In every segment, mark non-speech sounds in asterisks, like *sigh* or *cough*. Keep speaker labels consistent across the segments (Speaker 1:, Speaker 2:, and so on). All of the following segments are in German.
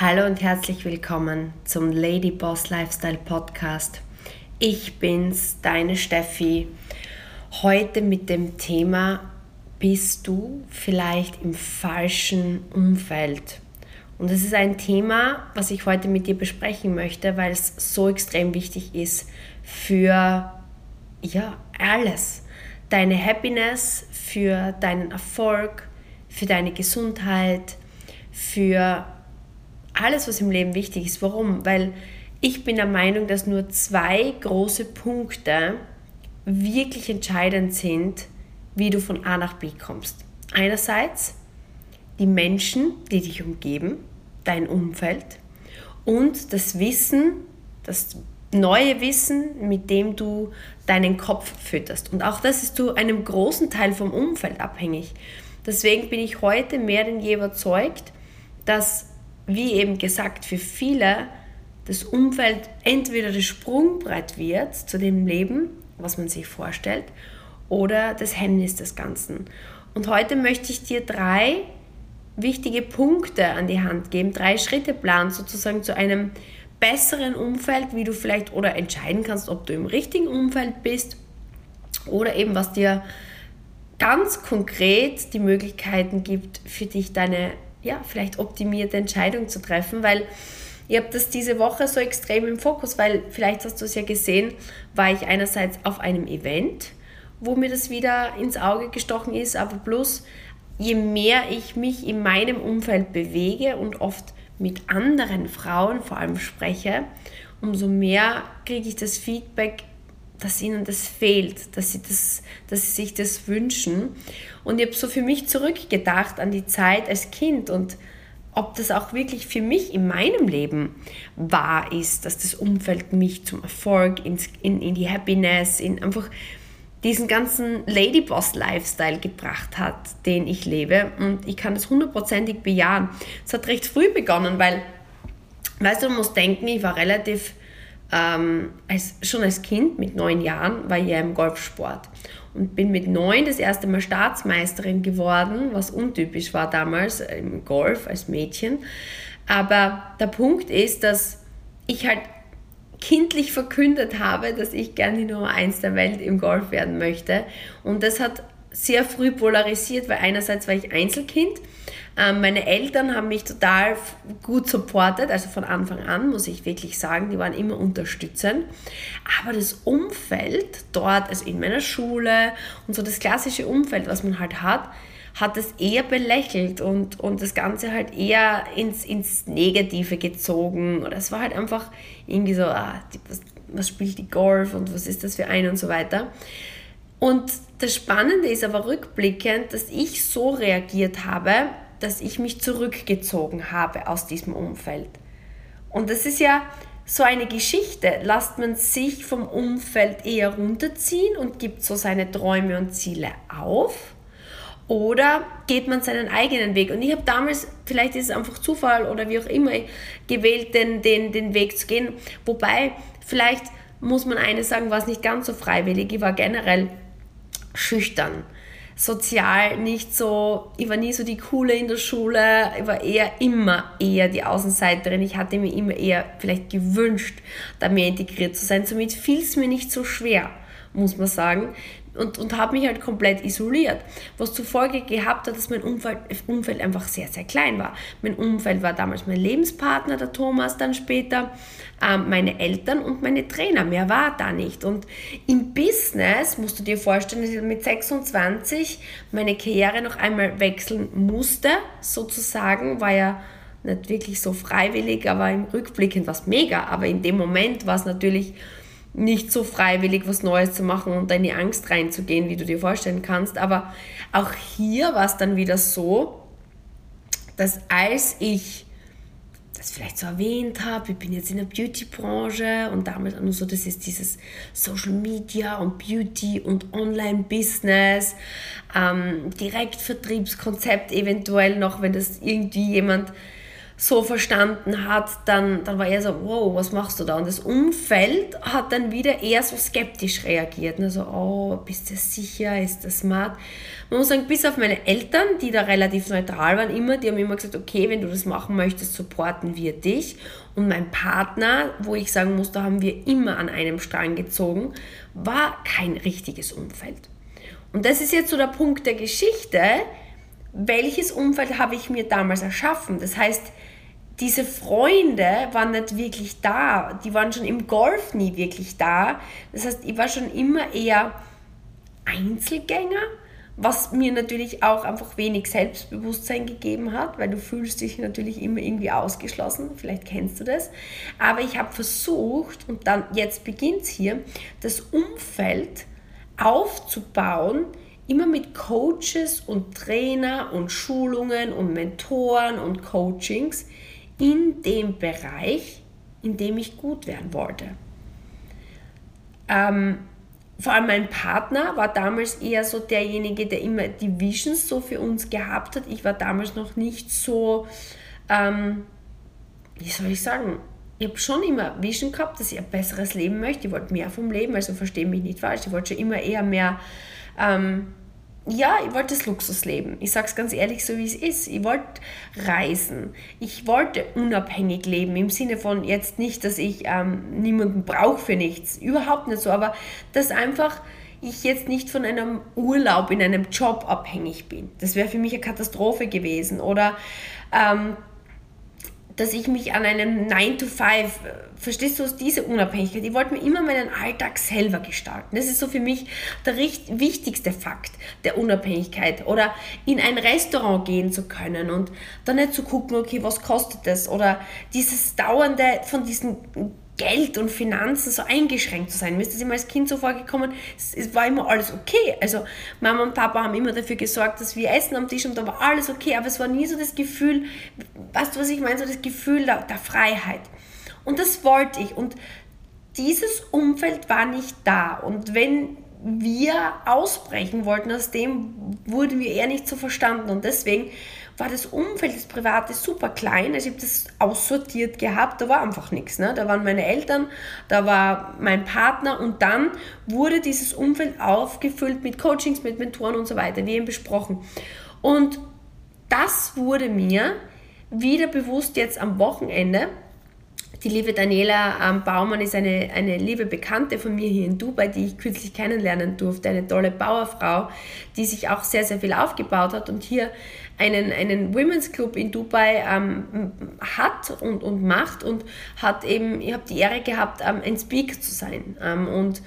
Speaker 1: Hallo und herzlich willkommen zum Lady Boss Lifestyle Podcast. Ich bin's, deine Steffi. Heute mit dem Thema Bist du vielleicht im falschen Umfeld? Und das ist ein Thema, was ich heute mit dir besprechen möchte, weil es so extrem wichtig ist für ja, alles. Deine Happiness, für deinen Erfolg, für deine Gesundheit, für alles, was im Leben wichtig ist. Warum? Weil ich bin der Meinung, dass nur zwei große Punkte wirklich entscheidend sind, wie du von A nach B kommst. Einerseits die Menschen, die dich umgeben, dein Umfeld und das Wissen, das neue Wissen, mit dem du deinen Kopf fütterst. Und auch das ist zu einem großen Teil vom Umfeld abhängig. Deswegen bin ich heute mehr denn je überzeugt, dass wie eben gesagt, für viele das Umfeld entweder das Sprungbrett wird zu dem Leben, was man sich vorstellt, oder das Hemmnis des Ganzen. Und heute möchte ich dir drei wichtige Punkte an die Hand geben, drei Schritte planen sozusagen zu einem besseren Umfeld, wie du vielleicht oder entscheiden kannst, ob du im richtigen Umfeld bist oder eben was dir ganz konkret die Möglichkeiten gibt, für dich deine ja, vielleicht optimierte Entscheidung zu treffen, weil ihr habt das diese Woche so extrem im Fokus, weil vielleicht hast du es ja gesehen, war ich einerseits auf einem Event, wo mir das wieder ins Auge gestochen ist, aber plus je mehr ich mich in meinem Umfeld bewege und oft mit anderen Frauen vor allem spreche, umso mehr kriege ich das Feedback, dass ihnen das fehlt, dass sie, das, dass sie sich das wünschen. Und ich habe so für mich zurückgedacht an die Zeit als Kind und ob das auch wirklich für mich in meinem Leben wahr ist, dass das Umfeld mich zum Erfolg, ins, in, in die Happiness, in einfach diesen ganzen Ladyboss-Lifestyle gebracht hat, den ich lebe. Und ich kann das hundertprozentig bejahen. Es hat recht früh begonnen, weil, weißt du, du musst denken, ich war relativ ähm, als, schon als Kind mit neun Jahren war ich ja im Golfsport und bin mit neun das erste Mal Staatsmeisterin geworden, was untypisch war damals im Golf als Mädchen. Aber der Punkt ist, dass ich halt kindlich verkündet habe, dass ich gerne die Nummer eins der Welt im Golf werden möchte. Und das hat sehr früh polarisiert, weil einerseits war ich Einzelkind meine Eltern haben mich total gut supportet, also von Anfang an, muss ich wirklich sagen, die waren immer unterstützend. Aber das Umfeld dort, also in meiner Schule und so das klassische Umfeld, was man halt hat, hat es eher belächelt und, und das Ganze halt eher ins, ins Negative gezogen. Oder es war halt einfach irgendwie so, ah, was, was spielt die Golf und was ist das für ein und so weiter. Und das Spannende ist aber rückblickend, dass ich so reagiert habe, dass ich mich zurückgezogen habe aus diesem Umfeld. Und das ist ja so eine Geschichte. Lasst man sich vom Umfeld eher runterziehen und gibt so seine Träume und Ziele auf? Oder geht man seinen eigenen Weg? Und ich habe damals, vielleicht ist es einfach Zufall oder wie auch immer, gewählt, den, den, den Weg zu gehen. Wobei, vielleicht muss man eines sagen, war es nicht ganz so freiwillig. Ich war generell schüchtern sozial nicht so, ich war nie so die Coole in der Schule, ich war eher immer eher die Außenseiterin. Ich hatte mir immer eher vielleicht gewünscht, da mehr integriert zu sein. Somit fiel es mir nicht so schwer, muss man sagen, und, und habe mich halt komplett isoliert. Was zur Folge gehabt hat, dass mein Umfeld, Umfeld einfach sehr, sehr klein war. Mein Umfeld war damals mein Lebenspartner, der Thomas, dann später ähm, meine Eltern und meine Trainer. Mehr war da nicht. Und im Business, musst du dir vorstellen, dass ich mit 26 meine Karriere noch einmal wechseln musste, sozusagen, war ja nicht wirklich so freiwillig, aber im Rückblickend war es mega. Aber in dem Moment war es natürlich nicht so freiwillig was Neues zu machen und in die Angst reinzugehen, wie du dir vorstellen kannst. Aber auch hier war es dann wieder so, dass als ich das vielleicht so erwähnt habe, ich bin jetzt in der Beauty-Branche und damals auch nur so, das ist dieses Social Media und Beauty und Online-Business, ähm, Direktvertriebskonzept eventuell noch, wenn das irgendwie jemand so verstanden hat, dann, dann war er so, wow, was machst du da? Und das Umfeld hat dann wieder eher so skeptisch reagiert. Ne? So, oh, bist du sicher, ist das smart? Man muss sagen, bis auf meine Eltern, die da relativ neutral waren, immer, die haben immer gesagt, okay, wenn du das machen möchtest, supporten wir dich. Und mein Partner, wo ich sagen muss, da haben wir immer an einem Strang gezogen, war kein richtiges Umfeld. Und das ist jetzt so der Punkt der Geschichte. Welches Umfeld habe ich mir damals erschaffen? Das heißt, diese Freunde waren nicht wirklich da. Die waren schon im Golf nie wirklich da. Das heißt, ich war schon immer eher Einzelgänger, was mir natürlich auch einfach wenig Selbstbewusstsein gegeben hat, weil du fühlst dich natürlich immer irgendwie ausgeschlossen. Vielleicht kennst du das. Aber ich habe versucht, und dann jetzt beginnt es hier, das Umfeld aufzubauen, immer mit Coaches und Trainer und Schulungen und Mentoren und Coachings in dem Bereich, in dem ich gut werden wollte. Ähm, vor allem mein Partner war damals eher so derjenige, der immer die Visions so für uns gehabt hat. Ich war damals noch nicht so, ähm, wie soll ich sagen, ich habe schon immer Vision gehabt, dass ich ein besseres Leben möchte. Ich wollte mehr vom Leben, also verstehe mich nicht falsch. Ich wollte schon immer eher mehr, ähm, ja, ich wollte das Luxusleben. Ich sage es ganz ehrlich, so wie es ist. Ich wollte reisen. Ich wollte unabhängig leben, im Sinne von jetzt nicht, dass ich ähm, niemanden brauche für nichts. Überhaupt nicht so, aber dass einfach ich jetzt nicht von einem Urlaub in einem Job abhängig bin. Das wäre für mich eine Katastrophe gewesen. Oder ähm, dass ich mich an einem 9 to 5, verstehst du, diese Unabhängigkeit, ich wollte mir immer meinen Alltag selber gestalten. Das ist so für mich der wichtigste Fakt der Unabhängigkeit. Oder in ein Restaurant gehen zu können und dann nicht zu gucken, okay, was kostet das? Oder dieses dauernde von diesen Geld und Finanzen so eingeschränkt zu sein. Mir ist das immer als Kind so vorgekommen, es, war immer alles okay. Also Mama und Papa haben immer dafür gesorgt, dass wir essen am Tisch und da war alles okay, aber es war nie so das Gefühl, weißt du, was ich meine, so das Gefühl der, der Freiheit. Und das wollte ich und dieses Umfeld war nicht da. Und wenn wir ausbrechen wollten aus dem, wurden wir eher nicht so verstanden. Und deswegen war das Umfeld, das Private super klein. Also ich habe das aussortiert gehabt, da war einfach nichts. Ne? Da waren meine Eltern, da war mein Partner und dann wurde dieses Umfeld aufgefüllt mit Coachings, mit Mentoren und so weiter, wie eben besprochen. Und das wurde mir wieder bewusst jetzt am Wochenende, die liebe Daniela ähm, Baumann ist eine, eine liebe Bekannte von mir hier in Dubai, die ich kürzlich kennenlernen durfte. Eine tolle Bauerfrau, die sich auch sehr, sehr viel aufgebaut hat und hier einen, einen Women's Club in Dubai ähm, hat und, und macht und hat eben, ich habe die Ehre gehabt, ähm, ein Speaker zu sein. Ähm, und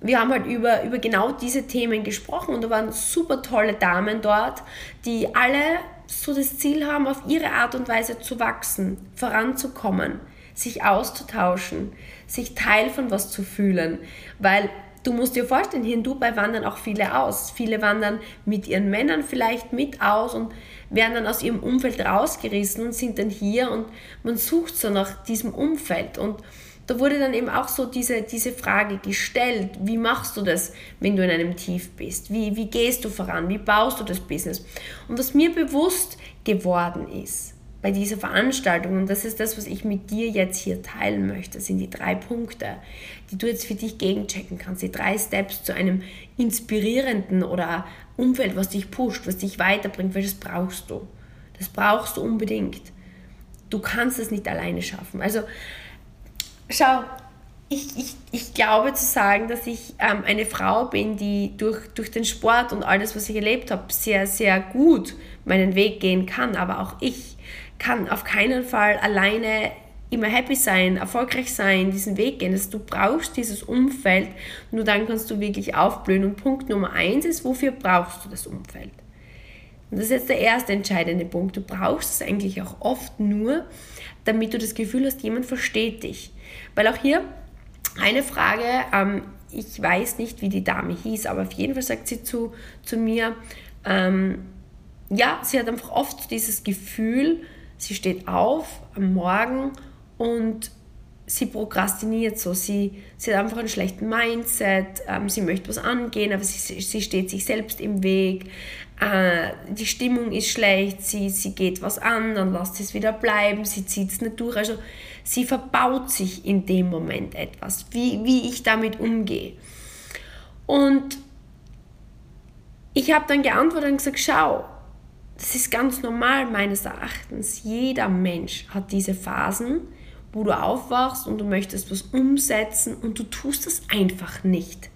Speaker 1: wir haben halt über, über genau diese Themen gesprochen und da waren super tolle Damen dort, die alle so das Ziel haben, auf ihre Art und Weise zu wachsen, voranzukommen sich auszutauschen, sich Teil von was zu fühlen, weil du musst dir vorstellen, hier in Dubai wandern auch viele aus. Viele wandern mit ihren Männern vielleicht mit aus und werden dann aus ihrem Umfeld rausgerissen und sind dann hier und man sucht so nach diesem Umfeld und da wurde dann eben auch so diese, diese Frage gestellt, wie machst du das, wenn du in einem Tief bist? Wie, wie gehst du voran? Wie baust du das Business? Und was mir bewusst geworden ist, bei dieser Veranstaltung, und das ist das, was ich mit dir jetzt hier teilen möchte, sind die drei Punkte, die du jetzt für dich gegenchecken kannst, die drei Steps zu einem inspirierenden oder Umfeld, was dich pusht, was dich weiterbringt, weil das brauchst du. Das brauchst du unbedingt. Du kannst es nicht alleine schaffen. Also, schau, ich, ich, ich glaube zu sagen, dass ich ähm, eine Frau bin, die durch, durch den Sport und alles, was ich erlebt habe, sehr, sehr gut meinen Weg gehen kann. Aber auch ich kann auf keinen Fall alleine immer happy sein, erfolgreich sein, diesen Weg gehen. Also du brauchst dieses Umfeld, nur dann kannst du wirklich aufblühen. Und Punkt Nummer eins ist, wofür brauchst du das Umfeld? Und das ist jetzt der erste entscheidende Punkt. Du brauchst es eigentlich auch oft nur, damit du das Gefühl hast, jemand versteht dich. Weil auch hier eine Frage, ähm, ich weiß nicht, wie die Dame hieß, aber auf jeden Fall sagt sie zu, zu mir, ähm, ja, sie hat einfach oft dieses Gefühl, sie steht auf am Morgen und sie prokrastiniert so, sie, sie hat einfach einen schlechten Mindset, ähm, sie möchte was angehen, aber sie, sie steht sich selbst im Weg, äh, die Stimmung ist schlecht, sie, sie geht was an, dann lässt sie es wieder bleiben, sie zieht es nicht durch, also sie verbaut sich in dem Moment etwas, wie, wie ich damit umgehe. Und ich habe dann geantwortet und gesagt, schau, das ist ganz normal meines Erachtens. Jeder Mensch hat diese Phasen, wo du aufwachst und du möchtest was umsetzen und du tust es einfach nicht.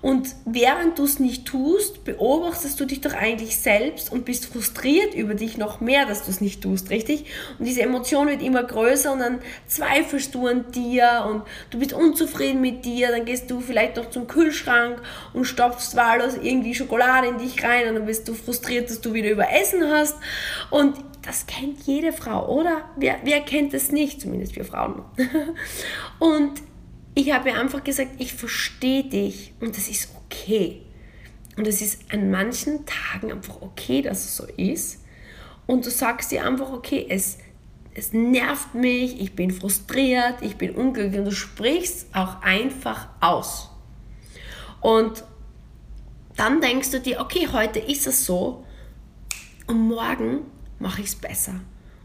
Speaker 1: Und während du es nicht tust, beobachtest du dich doch eigentlich selbst und bist frustriert über dich noch mehr, dass du es nicht tust, richtig? Und diese Emotion wird immer größer und dann zweifelst du an dir und du bist unzufrieden mit dir, dann gehst du vielleicht noch zum Kühlschrank und stopfst wahllos irgendwie Schokolade in dich rein und dann bist du frustriert, dass du wieder überessen hast. Und das kennt jede Frau, oder? Wer, wer kennt es nicht? Zumindest wir Frauen. *laughs* und ich habe einfach gesagt, ich verstehe dich und das ist okay. Und es ist an manchen Tagen einfach okay, dass es so ist. Und du sagst dir einfach, okay, es, es nervt mich, ich bin frustriert, ich bin unglücklich und du sprichst auch einfach aus. Und dann denkst du dir, okay, heute ist es so und morgen mache ich es besser.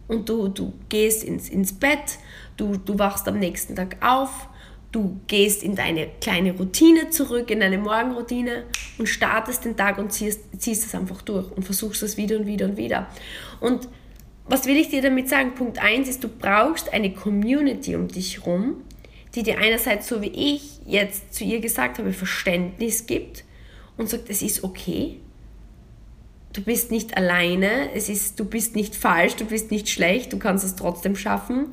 Speaker 1: Und du, du gehst ins, ins Bett, du, du wachst am nächsten Tag auf Du gehst in deine kleine Routine zurück, in deine Morgenroutine und startest den Tag und ziehst, ziehst es einfach durch und versuchst es wieder und wieder und wieder. Und was will ich dir damit sagen? Punkt 1 ist, du brauchst eine Community um dich herum, die dir einerseits, so wie ich jetzt zu ihr gesagt habe, Verständnis gibt und sagt, es ist okay. Du bist nicht alleine, es ist, du bist nicht falsch, du bist nicht schlecht, du kannst es trotzdem schaffen.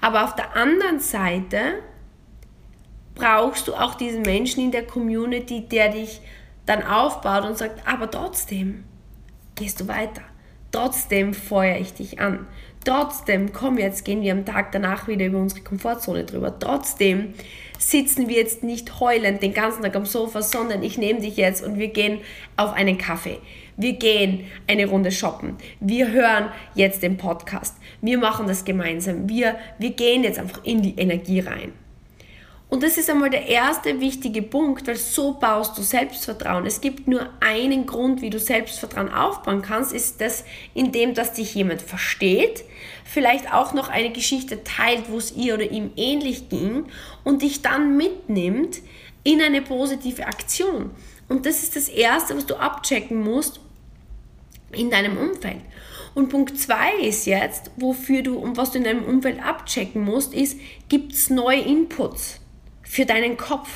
Speaker 1: Aber auf der anderen Seite brauchst du auch diesen Menschen in der Community, der dich dann aufbaut und sagt, aber trotzdem gehst du weiter. Trotzdem feuere ich dich an. Trotzdem, komm jetzt, gehen wir am Tag danach wieder über unsere Komfortzone drüber. Trotzdem sitzen wir jetzt nicht heulend den ganzen Tag am Sofa, sondern ich nehme dich jetzt und wir gehen auf einen Kaffee. Wir gehen eine Runde shoppen. Wir hören jetzt den Podcast. Wir machen das gemeinsam. Wir, wir gehen jetzt einfach in die Energie rein. Und das ist einmal der erste wichtige Punkt, weil so baust du Selbstvertrauen. Es gibt nur einen Grund, wie du Selbstvertrauen aufbauen kannst, ist das, indem dass dich jemand versteht, vielleicht auch noch eine Geschichte teilt, wo es ihr oder ihm ähnlich ging und dich dann mitnimmt in eine positive Aktion. Und das ist das Erste, was du abchecken musst in deinem Umfeld. Und Punkt 2 ist jetzt, wofür du und was du in deinem Umfeld abchecken musst, ist, gibt es neue Inputs? Für deinen Kopf?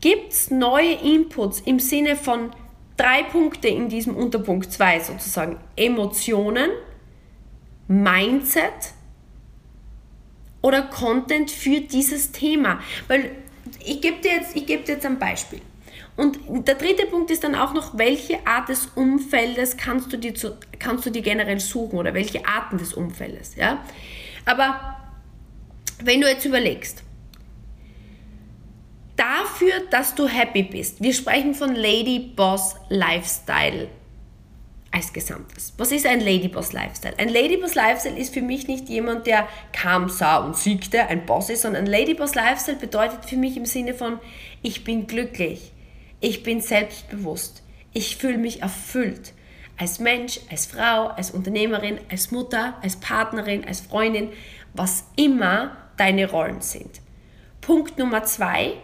Speaker 1: Gibt es neue Inputs im Sinne von drei Punkte in diesem Unterpunkt 2 sozusagen? Emotionen, Mindset oder Content für dieses Thema? Weil ich gebe dir, jetzt, geb dir jetzt ein Beispiel. Und der dritte Punkt ist dann auch noch, welche Art des Umfeldes kannst du dir, zu, kannst du dir generell suchen oder welche Arten des Umfeldes. Ja? Aber wenn du jetzt überlegst, dafür, dass du happy bist. Wir sprechen von Lady Boss Lifestyle als Gesamtes. Was ist ein Lady Boss Lifestyle? Ein Lady Boss Lifestyle ist für mich nicht jemand, der kam, sah und siegte, ein Boss ist, sondern ein Lady Boss Lifestyle bedeutet für mich im Sinne von, ich bin glücklich, ich bin selbstbewusst, ich fühle mich erfüllt. Als Mensch, als Frau, als Unternehmerin, als Mutter, als Partnerin, als Freundin, was immer deine Rollen sind. Punkt Nummer zwei,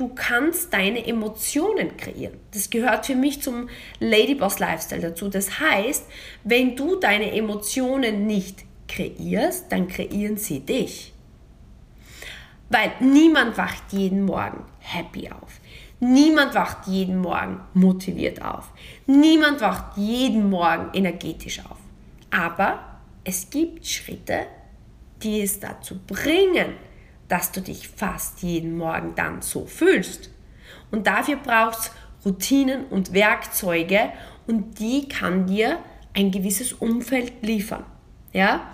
Speaker 1: du kannst deine Emotionen kreieren. Das gehört für mich zum Ladyboss Lifestyle dazu. Das heißt, wenn du deine Emotionen nicht kreierst, dann kreieren sie dich. Weil niemand wacht jeden Morgen happy auf. Niemand wacht jeden Morgen motiviert auf. Niemand wacht jeden Morgen energetisch auf. Aber es gibt Schritte, die es dazu bringen, dass du dich fast jeden Morgen dann so fühlst. Und dafür brauchst Routinen und Werkzeuge und die kann dir ein gewisses Umfeld liefern. Ja?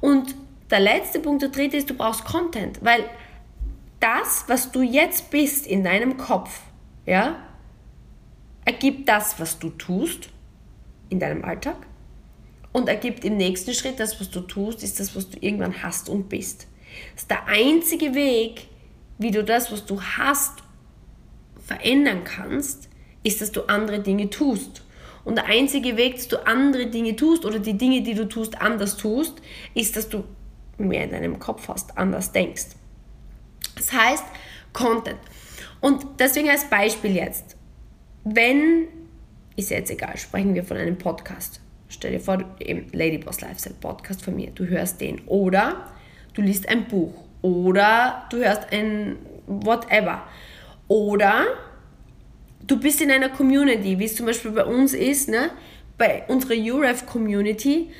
Speaker 1: Und der letzte Punkt, der dritte ist, du brauchst Content, weil das, was du jetzt bist in deinem Kopf, ja, ergibt das, was du tust in deinem Alltag und ergibt im nächsten Schritt das, was du tust, ist das, was du irgendwann hast und bist. Das ist der einzige Weg, wie du das, was du hast, verändern kannst, ist, dass du andere Dinge tust. Und der einzige Weg, dass du andere Dinge tust oder die Dinge, die du tust, anders tust, ist, dass du mehr in deinem Kopf hast, anders denkst. Das heißt, Content. Und deswegen als Beispiel jetzt, wenn, ist jetzt egal, sprechen wir von einem Podcast. Stell dir vor, eben Ladyboss Lifestyle Podcast von mir, du hörst den. Oder du liest ein Buch. Oder du hörst ein whatever. Oder du bist in einer Community, wie es zum Beispiel bei uns ist, ne? bei unserer UREF Community.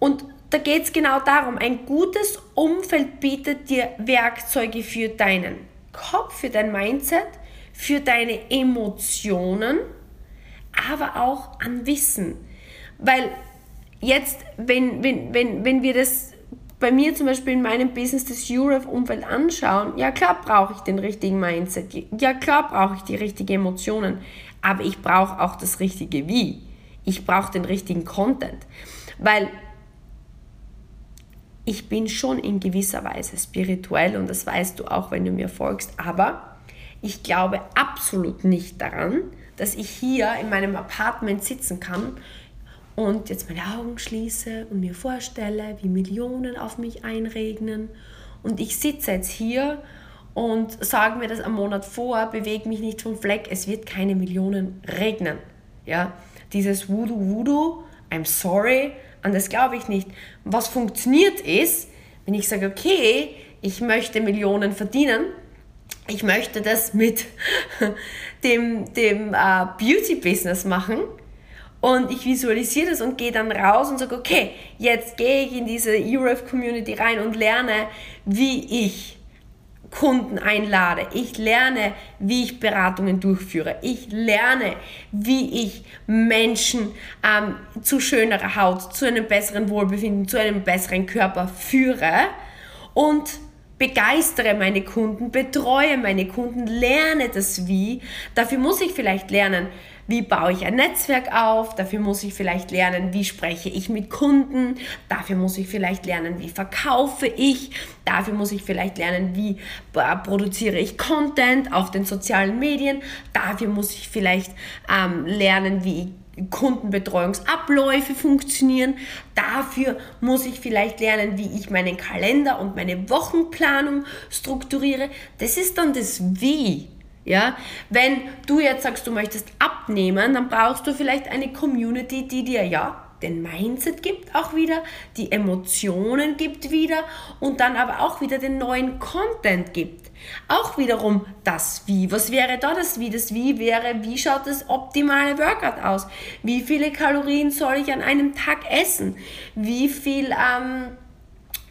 Speaker 1: Und da geht es genau darum, ein gutes Umfeld bietet dir Werkzeuge für deinen Kopf, für dein Mindset, für deine Emotionen, aber auch an Wissen. Weil jetzt, wenn, wenn, wenn, wenn wir das bei mir zum Beispiel in meinem Business das UREF-Umfeld anschauen, ja klar brauche ich den richtigen Mindset, ja klar brauche ich die richtigen Emotionen, aber ich brauche auch das richtige Wie. Ich brauche den richtigen Content, weil ich bin schon in gewisser Weise spirituell und das weißt du auch, wenn du mir folgst, aber ich glaube absolut nicht daran, dass ich hier in meinem Apartment sitzen kann und jetzt meine Augen schließe und mir vorstelle, wie Millionen auf mich einregnen und ich sitze jetzt hier und sage mir das am Monat vor, bewege mich nicht vom Fleck, es wird keine Millionen regnen. Ja, dieses Voodoo Voodoo, I'm sorry, an das glaube ich nicht. Was funktioniert ist, wenn ich sage, okay, ich möchte Millionen verdienen, ich möchte das mit *laughs* dem, dem uh, Beauty-Business machen, und ich visualisiere das und gehe dann raus und sage, okay, jetzt gehe ich in diese URF-Community rein und lerne, wie ich Kunden einlade. Ich lerne, wie ich Beratungen durchführe. Ich lerne, wie ich Menschen ähm, zu schönerer Haut, zu einem besseren Wohlbefinden, zu einem besseren Körper führe und begeistere meine Kunden, betreue meine Kunden, lerne das Wie. Dafür muss ich vielleicht lernen, wie baue ich ein Netzwerk auf, dafür muss ich vielleicht lernen, wie spreche ich mit Kunden, dafür muss ich vielleicht lernen, wie verkaufe ich, dafür muss ich vielleicht lernen, wie produziere ich Content auf den sozialen Medien, dafür muss ich vielleicht ähm, lernen, wie Kundenbetreuungsabläufe funktionieren. Dafür muss ich vielleicht lernen, wie ich meinen Kalender und meine Wochenplanung strukturiere. Das ist dann das Wie. Ja, wenn du jetzt sagst, du möchtest abnehmen, dann brauchst du vielleicht eine Community, die dir ja den Mindset gibt auch wieder, die Emotionen gibt wieder und dann aber auch wieder den neuen Content gibt. Auch wiederum das Wie. Was wäre da das Wie? Das Wie wäre, wie schaut das optimale Workout aus? Wie viele Kalorien soll ich an einem Tag essen? Wie viel ähm,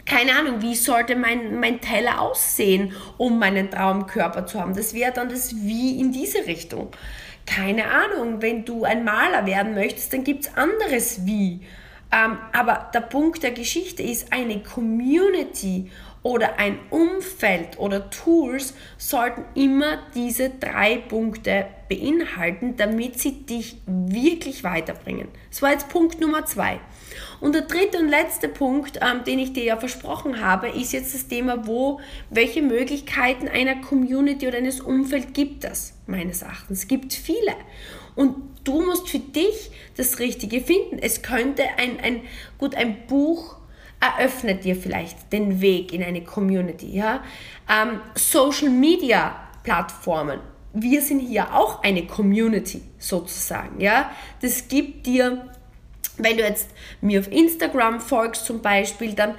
Speaker 1: keine Ahnung, wie sollte mein, mein Teller aussehen, um meinen Traumkörper zu haben. Das wäre dann das Wie in diese Richtung. Keine Ahnung, wenn du ein Maler werden möchtest, dann gibt es anderes Wie. Ähm, aber der Punkt der Geschichte ist, eine Community oder ein Umfeld oder Tools sollten immer diese drei Punkte beinhalten, damit sie dich wirklich weiterbringen. Das war jetzt Punkt Nummer zwei. Und der dritte und letzte Punkt, ähm, den ich dir ja versprochen habe, ist jetzt das Thema, wo, welche Möglichkeiten einer Community oder eines Umfelds gibt es, meines Erachtens. Es gibt viele. Und du musst für dich das Richtige finden. Es könnte ein, ein gut, ein Buch eröffnet dir vielleicht den Weg in eine Community. Ja? Ähm, Social Media Plattformen. Wir sind hier auch eine Community sozusagen. Ja? Das gibt dir wenn du jetzt mir auf Instagram folgst zum Beispiel, dann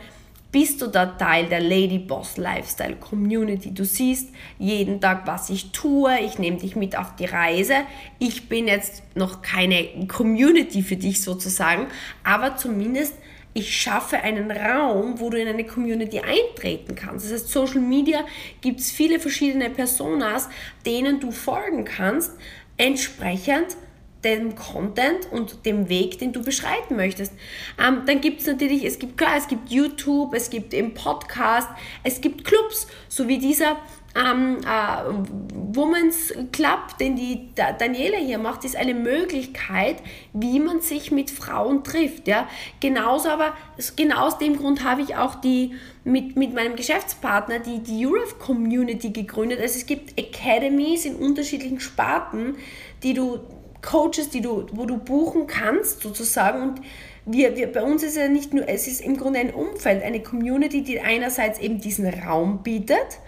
Speaker 1: bist du da Teil der Lady Boss Lifestyle Community. Du siehst jeden Tag, was ich tue. Ich nehme dich mit auf die Reise. Ich bin jetzt noch keine Community für dich sozusagen, aber zumindest ich schaffe einen Raum, wo du in eine Community eintreten kannst. Das heißt, Social Media gibt es viele verschiedene Personas, denen du folgen kannst. Entsprechend dem Content und dem Weg, den du beschreiten möchtest. Ähm, dann gibt es natürlich, es gibt klar, es gibt YouTube, es gibt eben Podcast, es gibt Clubs, so wie dieser ähm, äh, Women's Club, den die Daniela hier macht, ist eine Möglichkeit, wie man sich mit Frauen trifft. Ja? Genauso aber, genau aus dem Grund habe ich auch die mit, mit meinem Geschäftspartner die, die Europe Community gegründet. Also es gibt Academies in unterschiedlichen Sparten, die du Coaches, die du, wo du buchen kannst sozusagen und wir, wir, bei uns ist ja nicht nur, es ist im Grunde ein Umfeld, eine Community, die einerseits eben diesen Raum bietet,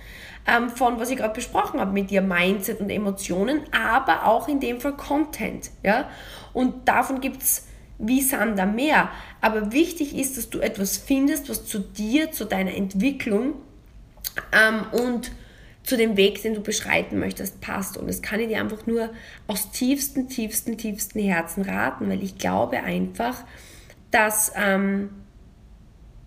Speaker 1: ähm, von was ich gerade besprochen habe mit dir, Mindset und Emotionen, aber auch in dem Fall Content. Ja? Und davon gibt es wie Sander mehr. Aber wichtig ist, dass du etwas findest, was zu dir, zu deiner Entwicklung ähm, und zu dem Weg, den du beschreiten möchtest, passt. Und das kann ich dir einfach nur aus tiefsten, tiefsten, tiefsten Herzen raten, weil ich glaube einfach, dass ähm,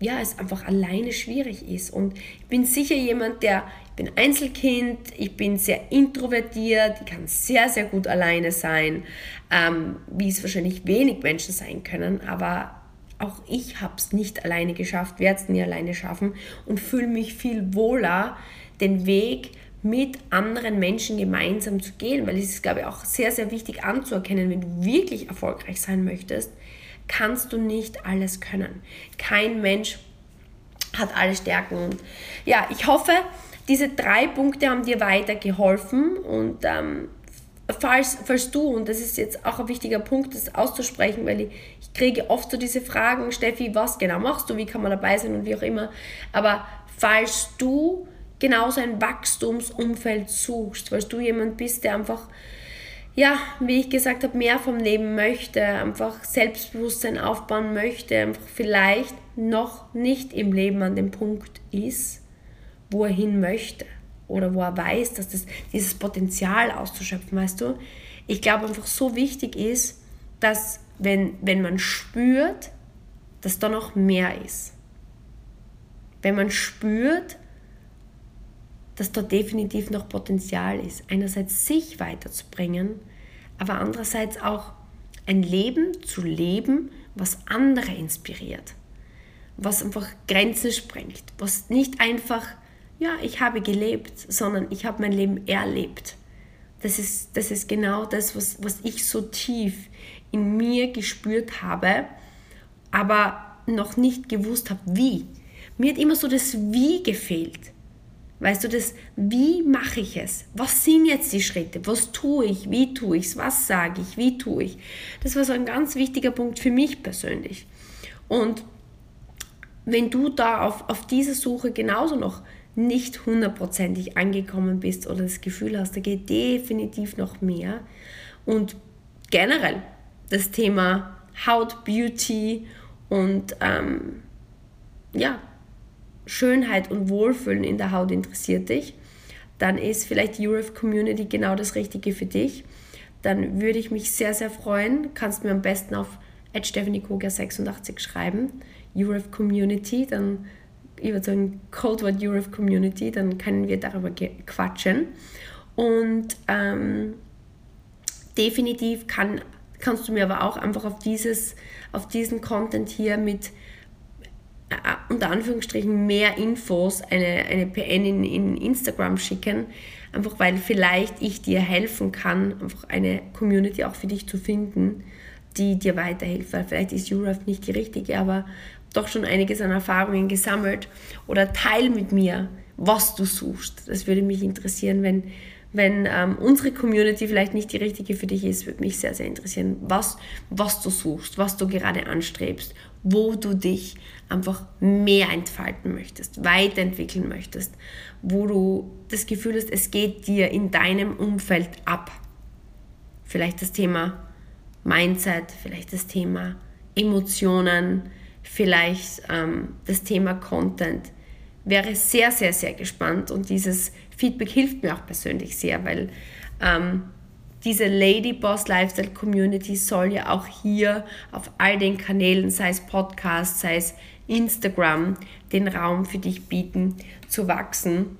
Speaker 1: ja, es einfach alleine schwierig ist. Und ich bin sicher jemand, der, ich bin Einzelkind, ich bin sehr introvertiert, ich kann sehr, sehr gut alleine sein, ähm, wie es wahrscheinlich wenig Menschen sein können, aber auch ich habe es nicht alleine geschafft, werde es nie alleine schaffen und fühle mich viel wohler, den Weg mit anderen Menschen gemeinsam zu gehen, weil es ist, glaube ich, auch sehr, sehr wichtig anzuerkennen, wenn du wirklich erfolgreich sein möchtest, kannst du nicht alles können. Kein Mensch hat alle Stärken. Und ja, ich hoffe, diese drei Punkte haben dir weitergeholfen und ähm, falls, falls du, und das ist jetzt auch ein wichtiger Punkt, das auszusprechen, weil ich, ich kriege oft so diese Fragen, Steffi, was genau machst du, wie kann man dabei sein und wie auch immer, aber falls du genauso ein Wachstumsumfeld suchst, weil du jemand bist, der einfach ja, wie ich gesagt habe, mehr vom Leben möchte, einfach Selbstbewusstsein aufbauen möchte, einfach vielleicht noch nicht im Leben an dem Punkt ist, wo er hin möchte oder wo er weiß, dass das, dieses Potenzial auszuschöpfen, weißt du? Ich glaube einfach so wichtig ist, dass wenn, wenn man spürt, dass da noch mehr ist. Wenn man spürt, dass da definitiv noch Potenzial ist. Einerseits sich weiterzubringen, aber andererseits auch ein Leben zu leben, was andere inspiriert, was einfach Grenzen sprengt, was nicht einfach, ja, ich habe gelebt, sondern ich habe mein Leben erlebt. Das ist, das ist genau das, was, was ich so tief in mir gespürt habe, aber noch nicht gewusst habe, wie. Mir hat immer so das Wie gefehlt. Weißt du das, wie mache ich es? Was sind jetzt die Schritte? Was tue ich? Wie tue ich es? Was sage ich? Wie tue ich? Das war so ein ganz wichtiger Punkt für mich persönlich. Und wenn du da auf, auf dieser Suche genauso noch nicht hundertprozentig angekommen bist oder das Gefühl hast, da geht definitiv noch mehr und generell das Thema Haut, Beauty und ähm, ja, Schönheit und Wohlfühlen in der Haut interessiert dich, dann ist vielleicht die Uref Community genau das Richtige für dich. Dann würde ich mich sehr, sehr freuen. Kannst mir am besten auf stephaniekogler86 schreiben, Uref Community, dann ich würde sagen Coldword Uref Community, dann können wir darüber quatschen. Und ähm, definitiv kann, kannst du mir aber auch einfach auf, dieses, auf diesen Content hier mit unter Anführungsstrichen mehr Infos, eine, eine PN in, in Instagram schicken, einfach weil vielleicht ich dir helfen kann, einfach eine Community auch für dich zu finden, die dir weiterhilft, weil vielleicht ist Europe nicht die richtige, aber doch schon einiges an Erfahrungen gesammelt. Oder teil mit mir, was du suchst. Das würde mich interessieren, wenn, wenn ähm, unsere Community vielleicht nicht die richtige für dich ist, würde mich sehr, sehr interessieren, was, was du suchst, was du gerade anstrebst, wo du dich einfach mehr entfalten möchtest, weiterentwickeln möchtest, wo du das Gefühl hast, es geht dir in deinem Umfeld ab. Vielleicht das Thema Mindset, vielleicht das Thema Emotionen, vielleicht ähm, das Thema Content. Wäre sehr, sehr, sehr gespannt und dieses Feedback hilft mir auch persönlich sehr, weil ähm, diese Lady Boss Lifestyle Community soll ja auch hier auf all den Kanälen, sei es Podcast, sei es Instagram, den Raum für dich bieten, zu wachsen,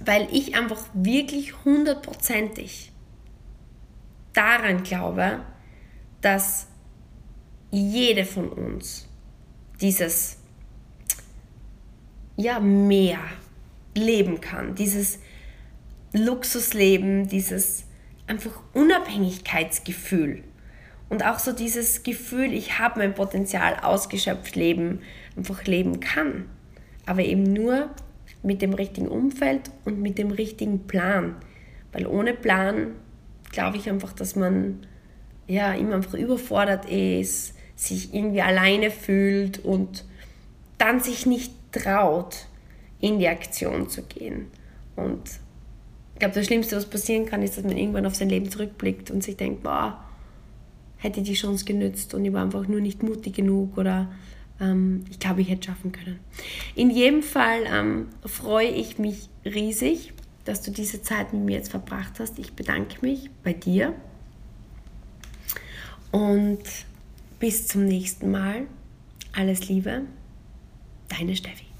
Speaker 1: weil ich einfach wirklich hundertprozentig daran glaube, dass jede von uns dieses ja mehr leben kann, dieses Luxusleben, dieses einfach Unabhängigkeitsgefühl. Und auch so dieses Gefühl, ich habe mein Potenzial ausgeschöpft leben, einfach leben kann, aber eben nur mit dem richtigen Umfeld und mit dem richtigen Plan, weil ohne Plan glaube ich einfach, dass man ja immer einfach überfordert ist, sich irgendwie alleine fühlt und dann sich nicht traut, in die Aktion zu gehen. Und glaube, das Schlimmste, was passieren kann, ist, dass man irgendwann auf sein Leben zurückblickt und sich denkt, boah, hätte die Chance genützt und ich war einfach nur nicht mutig genug oder ähm, ich glaube, ich hätte schaffen können. In jedem Fall ähm, freue ich mich riesig, dass du diese Zeit mit mir jetzt verbracht hast. Ich bedanke mich bei dir und bis zum nächsten Mal. Alles Liebe, deine Steffi.